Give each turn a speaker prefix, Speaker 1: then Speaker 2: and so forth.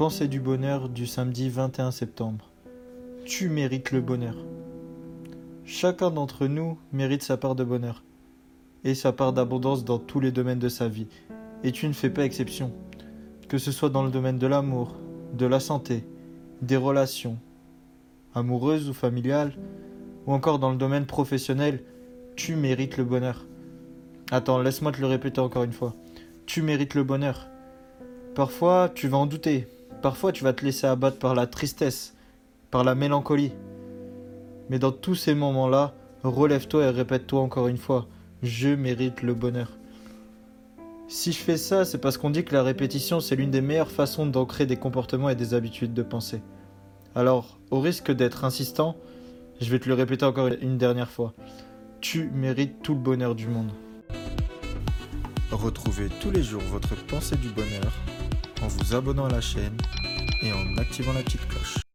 Speaker 1: Pensée du bonheur du samedi 21 septembre. Tu mérites le bonheur. Chacun d'entre nous mérite sa part de bonheur et sa part d'abondance dans tous les domaines de sa vie. Et tu ne fais pas exception. Que ce soit dans le domaine de l'amour, de la santé, des relations, amoureuses ou familiales, ou encore dans le domaine professionnel, tu mérites le bonheur. Attends, laisse-moi te le répéter encore une fois. Tu mérites le bonheur. Parfois, tu vas en douter. Parfois, tu vas te laisser abattre par la tristesse, par la mélancolie. Mais dans tous ces moments-là, relève-toi et répète-toi encore une fois, je mérite le bonheur. Si je fais ça, c'est parce qu'on dit que la répétition, c'est l'une des meilleures façons d'ancrer des comportements et des habitudes de pensée. Alors, au risque d'être insistant, je vais te le répéter encore une dernière fois. Tu mérites tout le bonheur du monde.
Speaker 2: Retrouvez tous les jours votre pensée du bonheur vous abonnant à la chaîne et en activant la petite cloche.